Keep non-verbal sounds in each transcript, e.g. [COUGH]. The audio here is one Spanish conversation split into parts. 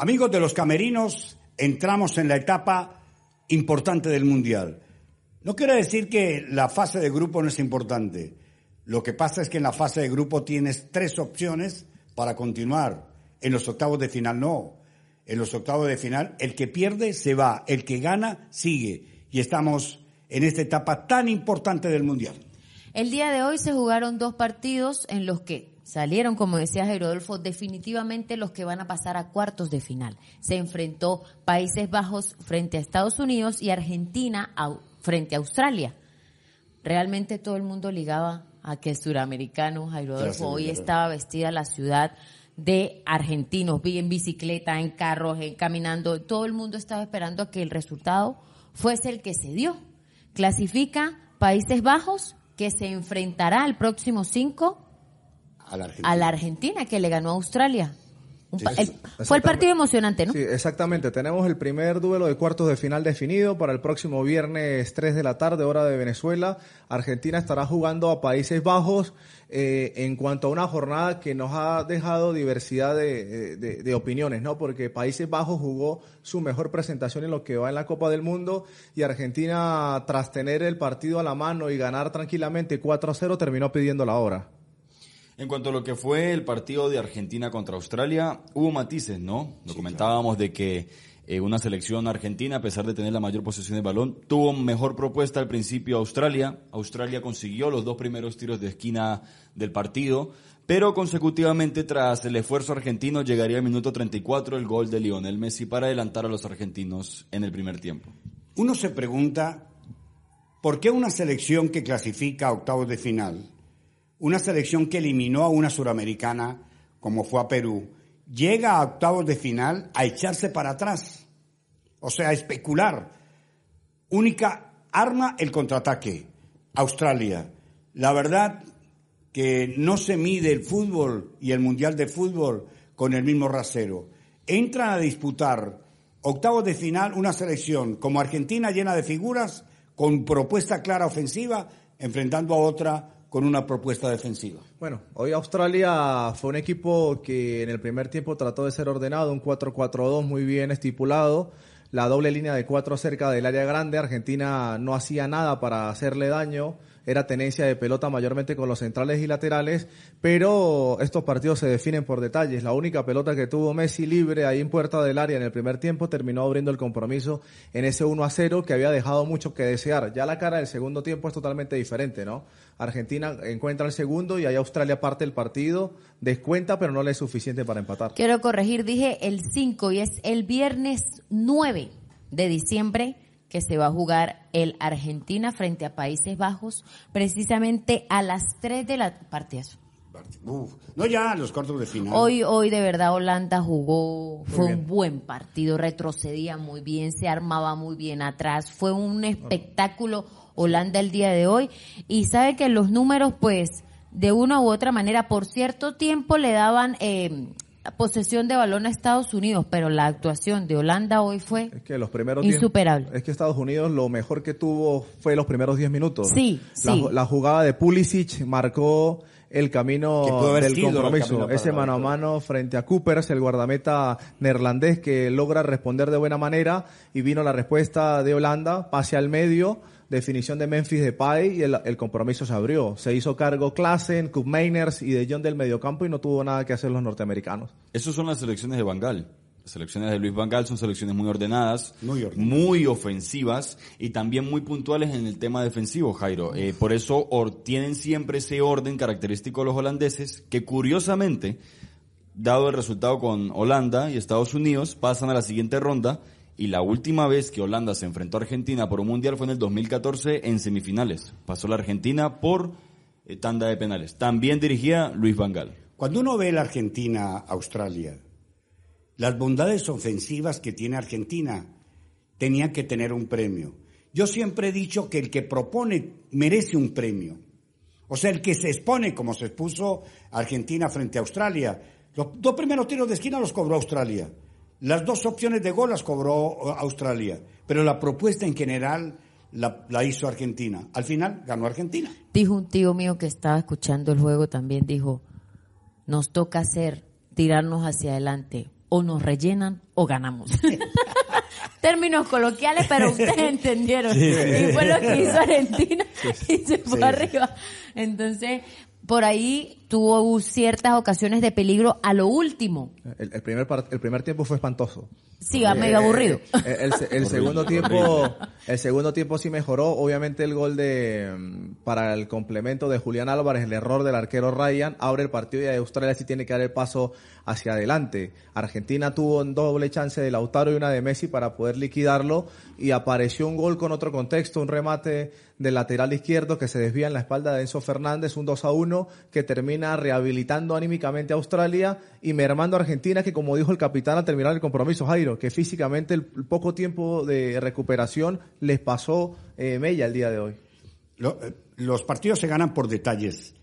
Amigos de los camerinos, entramos en la etapa importante del Mundial. No quiero decir que la fase de grupo no es importante. Lo que pasa es que en la fase de grupo tienes tres opciones para continuar. En los octavos de final no. En los octavos de final el que pierde se va, el que gana sigue. Y estamos en esta etapa tan importante del Mundial. El día de hoy se jugaron dos partidos en los que salieron, como decía Rodolfo, definitivamente los que van a pasar a cuartos de final. Se enfrentó Países Bajos frente a Estados Unidos y Argentina frente a Australia. Realmente todo el mundo ligaba a que el suramericano, Jairo Rodolfo, hoy estaba vestida la ciudad de argentinos, vi en bicicleta, en carros, en caminando, todo el mundo estaba esperando a que el resultado fuese el que se dio. Clasifica Países Bajos, que se enfrentará al próximo 5 a la Argentina, que le ganó a Australia. fue el partido emocionante, ¿no? Sí, exactamente. Tenemos el primer duelo de cuartos de final definido para el próximo viernes 3 de la tarde, hora de Venezuela. Argentina estará jugando a Países Bajos eh, en cuanto a una jornada que nos ha dejado diversidad de, de, opiniones, ¿no? Porque Países Bajos jugó su mejor presentación en lo que va en la Copa del Mundo y Argentina, tras tener el partido a la mano y ganar tranquilamente 4 a 0, terminó pidiendo la hora. En cuanto a lo que fue el partido de Argentina contra Australia, hubo matices, ¿no? Lo comentábamos de que eh, una selección argentina, a pesar de tener la mayor posesión de balón, tuvo mejor propuesta al principio Australia. Australia consiguió los dos primeros tiros de esquina del partido, pero consecutivamente tras el esfuerzo argentino llegaría al minuto 34 el gol de Lionel Messi para adelantar a los argentinos en el primer tiempo. Uno se pregunta, ¿por qué una selección que clasifica a octavos de final una selección que eliminó a una suramericana, como fue a Perú, llega a octavos de final a echarse para atrás. O sea, a especular. Única arma el contraataque. Australia. La verdad que no se mide el fútbol y el Mundial de Fútbol con el mismo rasero. Entran a disputar octavos de final una selección como Argentina llena de figuras, con propuesta clara ofensiva, enfrentando a otra con una propuesta defensiva. Bueno, hoy Australia fue un equipo que en el primer tiempo trató de ser ordenado, un 4-4-2 muy bien estipulado, la doble línea de cuatro cerca del área grande, Argentina no hacía nada para hacerle daño, era tenencia de pelota mayormente con los centrales y laterales, pero estos partidos se definen por detalles. La única pelota que tuvo Messi libre ahí en puerta del área en el primer tiempo terminó abriendo el compromiso en ese 1 a 0 que había dejado mucho que desear. Ya la cara del segundo tiempo es totalmente diferente, ¿no? Argentina encuentra el segundo y ahí Australia parte el partido, descuenta, pero no le es suficiente para empatar. Quiero corregir, dije el 5 y es el viernes 9 de diciembre que se va a jugar el Argentina frente a Países Bajos, precisamente a las 3 de la partida. no ya los cuartos de final. Hoy, hoy de verdad Holanda jugó, fue un buen partido, retrocedía muy bien, se armaba muy bien atrás, fue un espectáculo Holanda el día de hoy y sabe que los números pues de una u otra manera por cierto tiempo le daban eh, posesión de balón a Estados Unidos, pero la actuación de Holanda hoy fue que los primeros insuperable. es que Estados Unidos lo mejor que tuvo fue los primeros 10 minutos. Sí, la, sí. La jugada de Pulisic marcó el camino del compromiso. Ese mano a mano frente a Coopers, el guardameta neerlandés que logra responder de buena manera y vino la respuesta de Holanda, pase al medio definición de Memphis Depay y el, compromiso se abrió. Se hizo cargo Klassen, Cup Mainers y de John del mediocampo y no tuvo nada que hacer los norteamericanos. Esas son las selecciones de Bangal. Las selecciones de Luis Vangal son selecciones muy ordenadas, muy, ofensivas y también muy puntuales en el tema defensivo, Jairo. Eh, por eso tienen siempre ese orden característico de los holandeses que curiosamente, dado el resultado con Holanda y Estados Unidos, pasan a la siguiente ronda y la última vez que Holanda se enfrentó a Argentina por un mundial fue en el 2014 en semifinales. Pasó la Argentina por eh, tanda de penales. También dirigía Luis Vangal. Cuando uno ve la Argentina-Australia, las bondades ofensivas que tiene Argentina tenían que tener un premio. Yo siempre he dicho que el que propone merece un premio. O sea, el que se expone, como se expuso Argentina frente a Australia. Los dos primeros tiros de esquina los cobró Australia. Las dos opciones de gol las cobró uh, Australia, pero la propuesta en general la, hizo Argentina. Al final ganó Argentina. Dijo un tío mío que estaba escuchando el juego también, dijo, nos toca hacer, tirarnos hacia adelante, o nos rellenan o ganamos. [LAUGHS] Términos coloquiales, pero [LAUGHS] ustedes entendieron. Y fue lo que hizo Argentina y se fue arriba. Entonces, por ahí tuvo ciertas ocasiones de peligro a lo último. El, primer, el primer tiempo fue espantoso. Sí, a medio aburrido. Eh, el, segundo tiempo, el segundo tiempo sí mejoró. Obviamente el gol de mm, para el complemento de Julián Álvarez, el error del arquero Ryan, abre el partido y Australia sí tiene que dar el paso hacia adelante. Argentina tuvo un doble chance de Lautaro y una de Messi para poder liquidarlo y apareció un gol con otro contexto, un remate del lateral izquierdo que se desvía en la espalda de Enzo Fernández, un 2 a 1 que termina rehabilitando anímicamente a Australia y mermando a Argentina que como dijo el capitán al terminar el compromiso, Jairo, que físicamente el poco tiempo de recuperación les pasó eh, Mella el día de hoy. Eh, los partidos se ganan por detalles.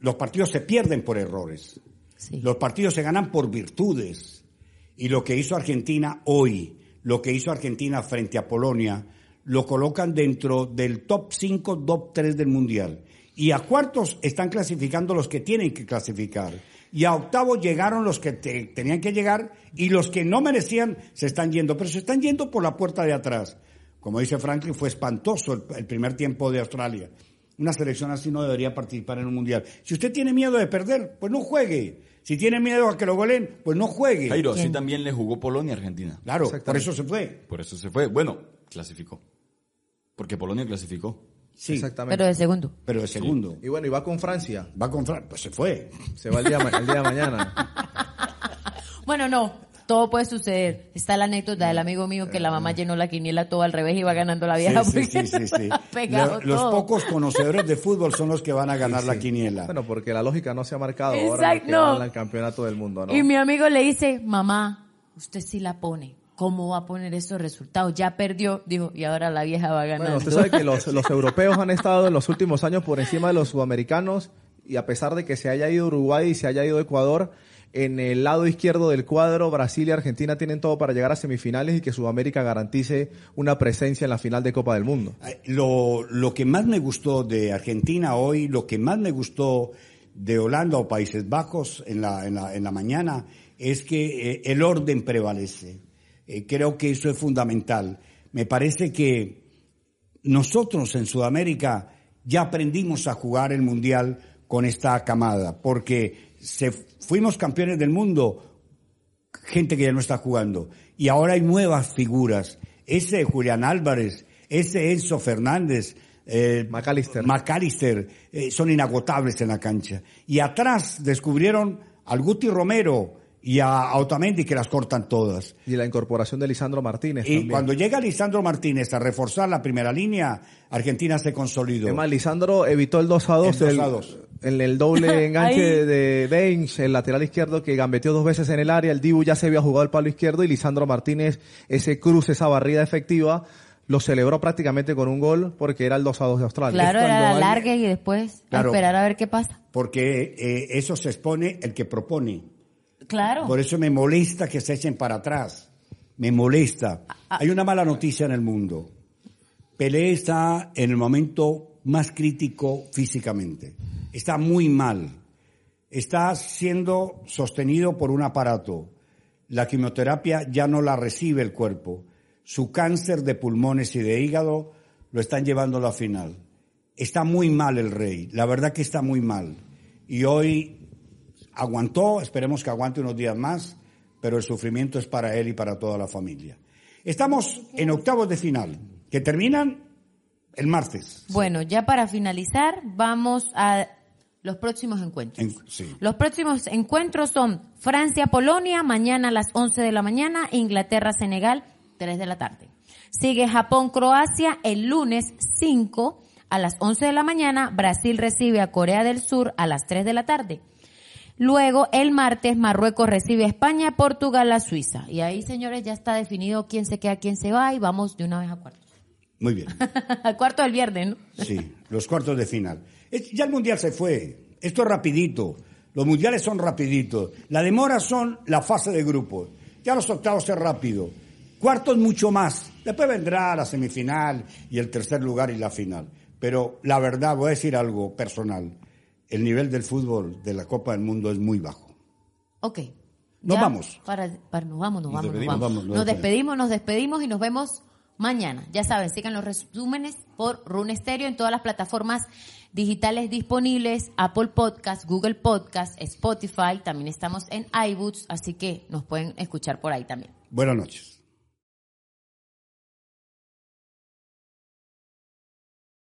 los partidos se pierden por errores. Los partidos se ganan por virtudes. Y lo que hizo Argentina hoy, lo que hizo Argentina frente a Polonia, lo colocan dentro del top 5, top 3 del Mundial. Y a cuartos están clasificando los que tienen que clasificar y a octavo llegaron los que tenían que llegar y los que no merecían se están yendo, pero se están yendo por la puerta de atrás. Como dice Franklin, fue espantoso el, primer tiempo de Australia. Una selección así no debería participar en un mundial. Si usted tiene miedo de perder, pues no juegue. Si tiene miedo a que lo goleen, pues no juegue. Jairo, así también le jugó Polonia a Argentina. Claro, por eso se fue. Por eso se fue. Bueno, clasificó. Porque Polonia clasificó. Sí, exactamente. Pero de segundo. Pero de segundo. Y bueno, y va con Francia. Va con Francia, pues se fue. Se va el día, el día de mañana. [LAUGHS] bueno, no, todo puede suceder. Está la anécdota del amigo mío que la mamá llenó la quiniela todo al revés y va ganando la vieja. Sí, sí, sí, sí [LAUGHS] los pocos conocedores de fútbol son los que van a ganar la quiniela. Bueno, porque la lógica no se ha marcado ahora que no. el campeonato del mundo, ¿no? Y mi amigo le dice, mamá, usted sí la pone. ¿Cómo va a poner esos resultados? Ya perdió, dijo, y ahora la vieja va a ganar. Bueno, usted sabe que [LAUGHS] los, europeos han estado en los últimos años por encima de los sudamericanos y a pesar de que se haya ido Uruguay y se haya ido Ecuador, en el lado izquierdo del cuadro, Brasil y Argentina tienen todo para llegar a semifinales y que Sudamérica garantice una presencia en la final de Copa del Mundo. Lo, lo que más me gustó de Argentina hoy, lo que más me gustó de Holanda o Países Bajos en la, en la, en la mañana, es que eh, el orden prevalece eh, creo que eso es fundamental. Me parece que nosotros en Sudamérica ya aprendimos a jugar el Mundial con esta camada, porque se, fuimos campeones del mundo, gente que ya no está jugando, y ahora hay nuevas figuras. Ese Julián Álvarez, ese Enzo Fernández, eh, McAllister, eh, son inagotables en la cancha. Y atrás descubrieron al Guti Romero, y a Otamendi que las cortan todas. Y la incorporación de Lisandro Martínez. Y cuando llega Lisandro Martínez a reforzar la primera línea, Argentina se consolidó. Además, Lisandro evitó el 2 a 2, en el doble [LAUGHS] enganche de Baines, el lateral izquierdo que gambeteó dos veces en el área. El Dibu ya se había jugado el palo izquierdo y Lisandro Martínez, ese cruce, esa barrida efectiva, lo celebró prácticamente con un gol porque era el 2 a 2 de Australia. Claro, era larga y después esperar a ver qué pasa. Porque eh, eso se expone el que propone. Claro. Por eso me molesta que se echen para atrás. Me molesta. Ah, ah. Hay una mala noticia en el mundo. Pelé está en el momento más crítico físicamente. Está muy mal. Está siendo sostenido por un aparato. La quimioterapia ya no la recibe el cuerpo. Su cáncer de pulmones y de hígado lo están llevando a la final. Está muy mal el rey. La verdad que está muy mal. Y hoy aguantó, esperemos que aguante unos días más, pero el sufrimiento es para él y para toda la familia. Estamos en octavos de final, que terminan el martes. Bueno, ya para finalizar, vamos a los próximos encuentros. Los próximos encuentros son Francia-Polonia, mañana a las 11 de la mañana, Inglaterra-Senegal, 3 de la tarde. Sigue Japón-Croacia el lunes 5 a las 11 de la mañana, Brasil recibe a Corea del Sur a las 3 de la tarde. Luego, el martes, Marruecos recibe a España, Portugal a Suiza. Y ahí, señores, ya está definido quién se queda, quién se va y vamos de una vez a cuartos. Muy bien. [LAUGHS] Al cuarto del viernes, ¿no? sí, los cuartos de final. Ya el Mundial se fue. Esto es rapidito. Los mundiales son rapiditos. La demora son la fase de grupos. Ya los octavos es rápido. Cuartos mucho más. Después vendrá la semifinal y el tercer lugar y la final. Pero la verdad, voy a decir algo personal el nivel del fútbol de la Copa del Mundo es muy bajo. Ok. Nos vamos. Para, nos vamos, nos, vamos, nos vamos. Nos despedimos, nos despedimos y nos vemos mañana. Ya saben, sigan los resúmenes por Rune Stereo en todas las plataformas digitales disponibles, Apple Podcast, Google Podcast, Spotify, también estamos en iBooks, así que nos pueden escuchar por ahí también. Buenas noches.